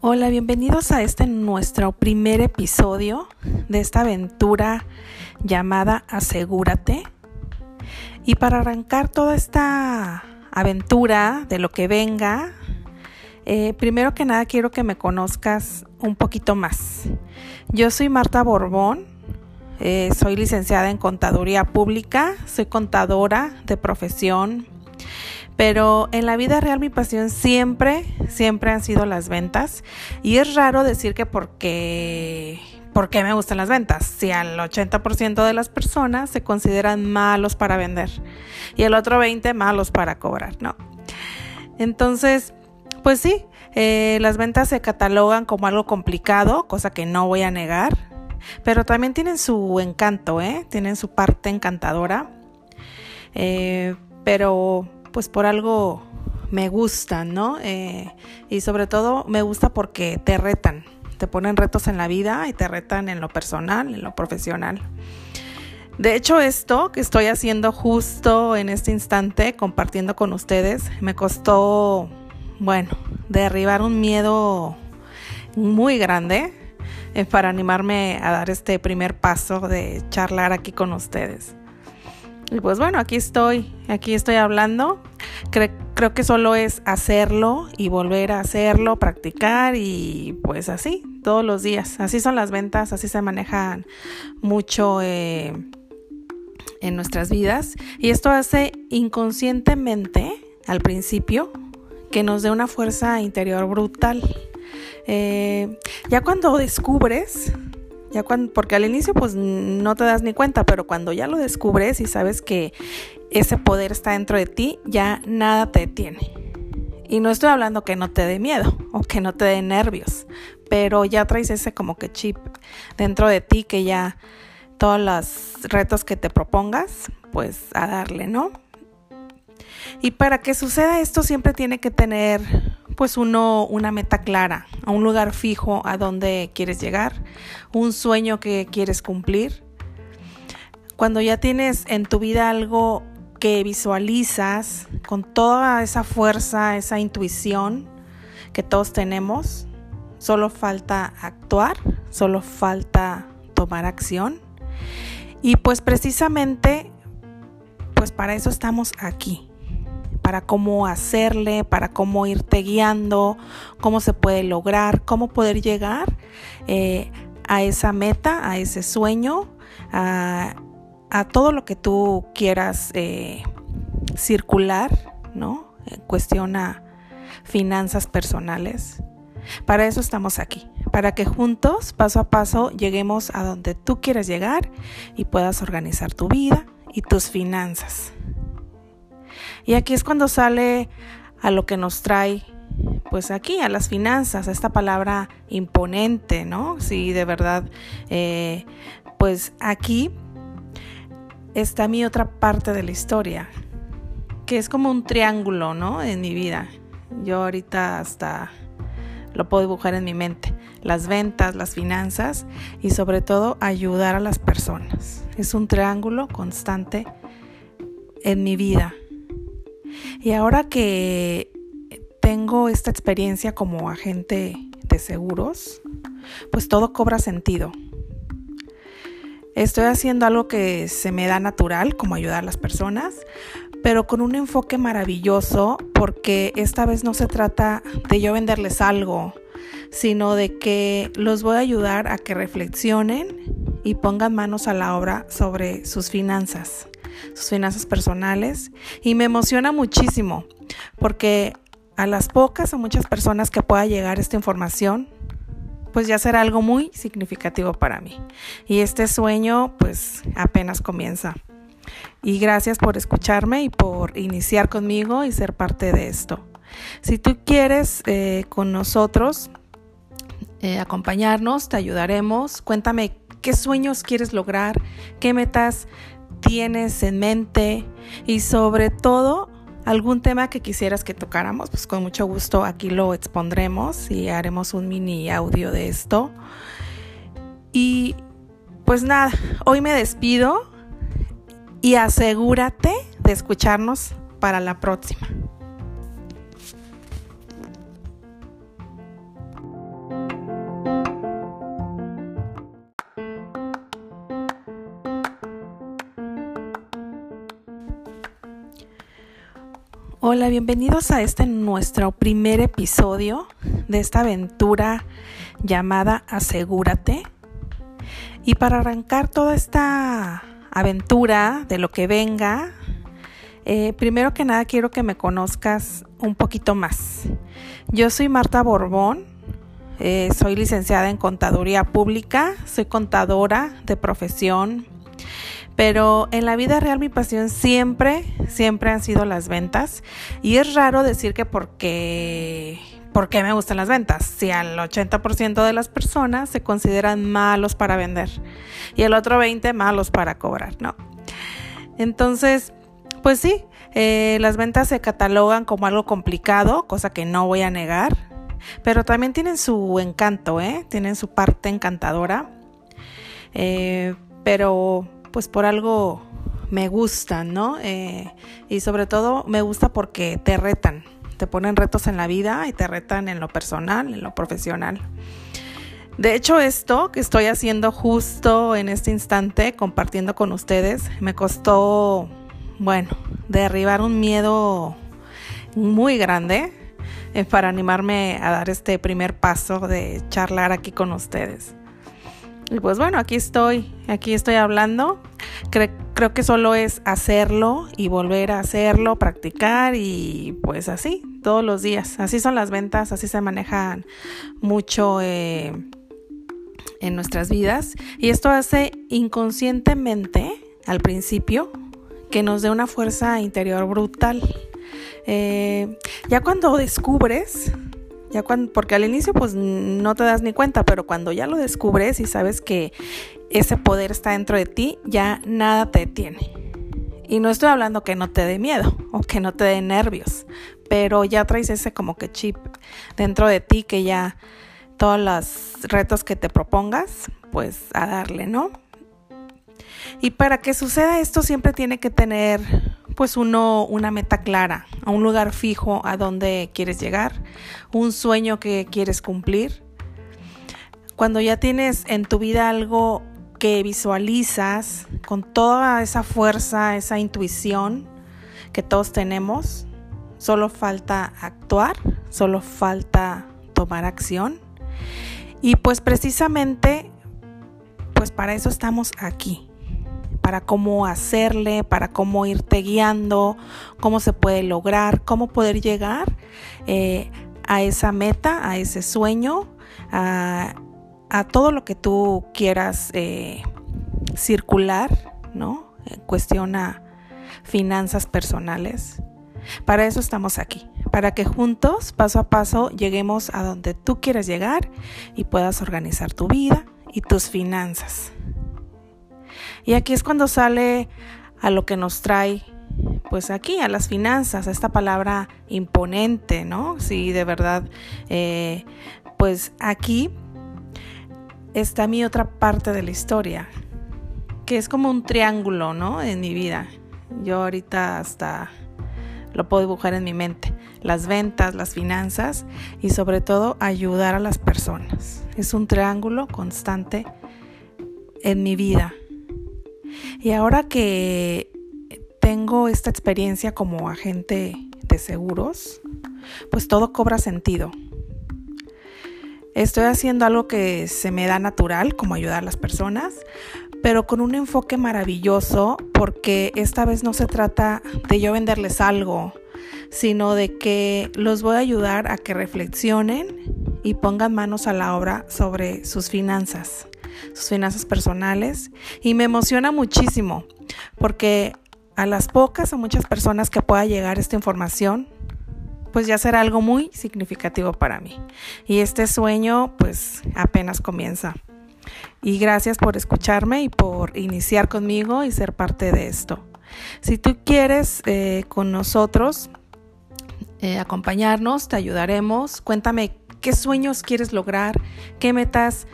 Hola, bienvenidos a este nuestro primer episodio de esta aventura llamada Asegúrate. Y para arrancar toda esta aventura de lo que venga, eh, primero que nada quiero que me conozcas un poquito más. Yo soy Marta Borbón, eh, soy licenciada en Contaduría Pública, soy contadora de profesión, pero en la vida real mi pasión siempre, siempre han sido las ventas. Y es raro decir que porque, porque me gustan las ventas. Si al 80% de las personas se consideran malos para vender y el otro 20% malos para cobrar, ¿no? Entonces, pues sí, eh, las ventas se catalogan como algo complicado, cosa que no voy a negar, pero también tienen su encanto, ¿eh? Tienen su parte encantadora. Eh, pero pues por algo me gustan, ¿no? Eh, y sobre todo me gusta porque te retan, te ponen retos en la vida y te retan en lo personal, en lo profesional. De hecho, esto que estoy haciendo justo en este instante, compartiendo con ustedes, me costó, bueno, derribar un miedo muy grande eh, para animarme a dar este primer paso de charlar aquí con ustedes. Y pues bueno, aquí estoy, aquí estoy hablando. creo que solo es hacerlo y volver a hacerlo, practicar y pues así, todos los días. Así son las ventas, así se manejan mucho eh, en nuestras vidas. Y esto hace inconscientemente, al principio, que nos dé una fuerza interior brutal. Eh, ya cuando descubres ya cuando, porque al inicio pues no te das ni cuenta, pero cuando ya lo descubres y sabes que ese poder está dentro de ti, ya nada te detiene. Y no estoy hablando que no te dé miedo o que no te dé nervios, pero ya traes ese como que chip dentro de ti que ya todos los retos que te propongas, pues a darle, ¿no? Y para que suceda esto siempre tiene que tener pues uno una meta clara, un lugar fijo a donde quieres llegar, un sueño que quieres cumplir. Cuando ya tienes en tu vida algo que visualizas con toda esa fuerza, esa intuición que todos tenemos, solo falta actuar, solo falta tomar acción. Y pues precisamente, pues para eso estamos aquí, para cómo hacerle, para cómo irte guiando, cómo se puede lograr, cómo poder llegar eh, a esa meta, a ese sueño, a, todo lo que tú quieras eh, circular, ¿no? Cuestiona finanzas personales. Para eso estamos aquí, para que juntos, paso a paso, lleguemos a donde tú quieres llegar y puedas organizar tu vida y tus finanzas. Y aquí es cuando sale a lo que nos trae, pues aquí, a las finanzas, a esta palabra imponente, ¿no? Sí, de verdad, eh, pues aquí está mi otra parte de la historia, que es como un triángulo, ¿no? En mi vida. Yo ahorita hasta lo puedo dibujar en mi mente. Las ventas, las finanzas y sobre todo ayudar a las personas. Es un triángulo constante en mi vida. Y ahora que tengo esta experiencia como agente de seguros, pues todo cobra sentido. Estoy haciendo algo que se me da natural, como ayudar a las personas, pero con un enfoque maravilloso porque esta vez no se trata de yo venderles algo, sino de que los voy a ayudar a que reflexionen y pongan manos a la obra sobre sus finanzas sus finanzas personales y me emociona muchísimo porque a las pocas o muchas personas que pueda llegar esta información, pues ya será algo muy significativo para mí. Y este sueño pues apenas comienza. Y gracias por escucharme y por iniciar conmigo y ser parte de esto. Si tú quieres eh, con nosotros eh, acompañarnos, te ayudaremos. Cuéntame qué sueños quieres lograr, qué metas tienes en mente y sobre todo algún tema que quisieras que tocáramos, pues con mucho gusto aquí lo expondremos y haremos un mini audio de esto. Y pues nada, hoy me despido y asegúrate de escucharnos para la próxima. Hola, bienvenidos a este nuestro primer episodio de esta aventura llamada Asegúrate. Y para arrancar toda esta aventura de lo que venga, eh, primero que nada quiero que me conozcas un poquito más. Yo soy Marta Borbón, eh, soy licenciada en Contaduría Pública, soy contadora de profesión, pero en la vida real mi pasión siempre, siempre han sido las ventas. Y es raro decir que porque, porque me gustan las ventas. Si al 80% de las personas se consideran malos para vender y el otro 20% malos para cobrar, ¿no? Entonces, pues sí, eh, las ventas se catalogan como algo complicado, cosa que no voy a negar. Pero también tienen su encanto, ¿eh? Tienen su parte encantadora. Eh, pero pues por algo me gustan, ¿no? Eh, y sobre todo me gusta porque te retan, te ponen retos en la vida y te retan en lo personal, en lo profesional. De hecho, esto que estoy haciendo justo en este instante, compartiendo con ustedes, me costó, bueno, derribar un miedo muy grande eh, para animarme a dar este primer paso de charlar aquí con ustedes. Y pues bueno, aquí estoy, aquí estoy hablando. creo que solo es hacerlo y volver a hacerlo, practicar y pues así, todos los días. Así son las ventas, así se manejan mucho eh, en nuestras vidas. Y esto hace inconscientemente, al principio, que nos dé una fuerza interior brutal. Eh, ya cuando descubres porque al inicio pues no te das ni cuenta, pero cuando ya lo descubres y sabes que ese poder está dentro de ti, ya nada te detiene. Y no estoy hablando que no te dé miedo o que no te dé nervios, pero ya traes ese como que chip dentro de ti que ya todos los retos que te propongas, pues a darle, ¿no? Y para que suceda esto siempre tiene que tener pues uno una meta clara, un lugar fijo a donde quieres llegar, un sueño que quieres cumplir. Cuando ya tienes en tu vida algo que visualizas con toda esa fuerza, esa intuición que todos tenemos, solo falta actuar, solo falta tomar acción. Y pues precisamente, pues para eso estamos aquí, para cómo hacerle, para cómo irte guiando, cómo se puede lograr, cómo poder llegar eh, a esa meta, a ese sueño, a, todo lo que tú quieras eh, circular, ¿no? En cuestión a finanzas personales. Para eso estamos aquí, para que juntos, paso a paso, lleguemos a donde tú quieras llegar y puedas organizar tu vida y tus finanzas. Y aquí es cuando sale a lo que nos trae, pues aquí, a las finanzas, a esta palabra imponente, ¿no? Sí, de verdad, eh, pues aquí está mi otra parte de la historia, que es como un triángulo, ¿no? En mi vida. Yo ahorita hasta lo puedo dibujar en mi mente. Las ventas, las finanzas y sobre todo ayudar a las personas. Es un triángulo constante en mi vida. Y ahora que tengo esta experiencia como agente de seguros, pues todo cobra sentido. Estoy haciendo algo que se me da natural, como ayudar a las personas, pero con un enfoque maravilloso porque esta vez no se trata de yo venderles algo, sino de que los voy a ayudar a que reflexionen y pongan manos a la obra sobre sus finanzas sus finanzas personales y me emociona muchísimo porque a las pocas o muchas personas que pueda llegar esta información, pues ya será algo muy significativo para mí. Y este sueño pues apenas comienza. Y gracias por escucharme y por iniciar conmigo y ser parte de esto. Si tú quieres eh, con nosotros eh, acompañarnos, te ayudaremos. Cuéntame qué sueños quieres lograr, qué metas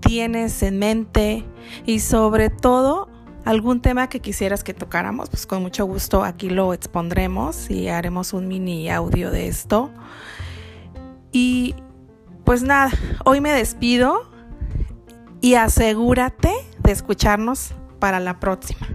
tienes en mente y sobre todo algún tema que quisieras que tocáramos, pues con mucho gusto aquí lo expondremos y haremos un mini audio de esto. Y pues nada, hoy me despido y asegúrate de escucharnos para la próxima.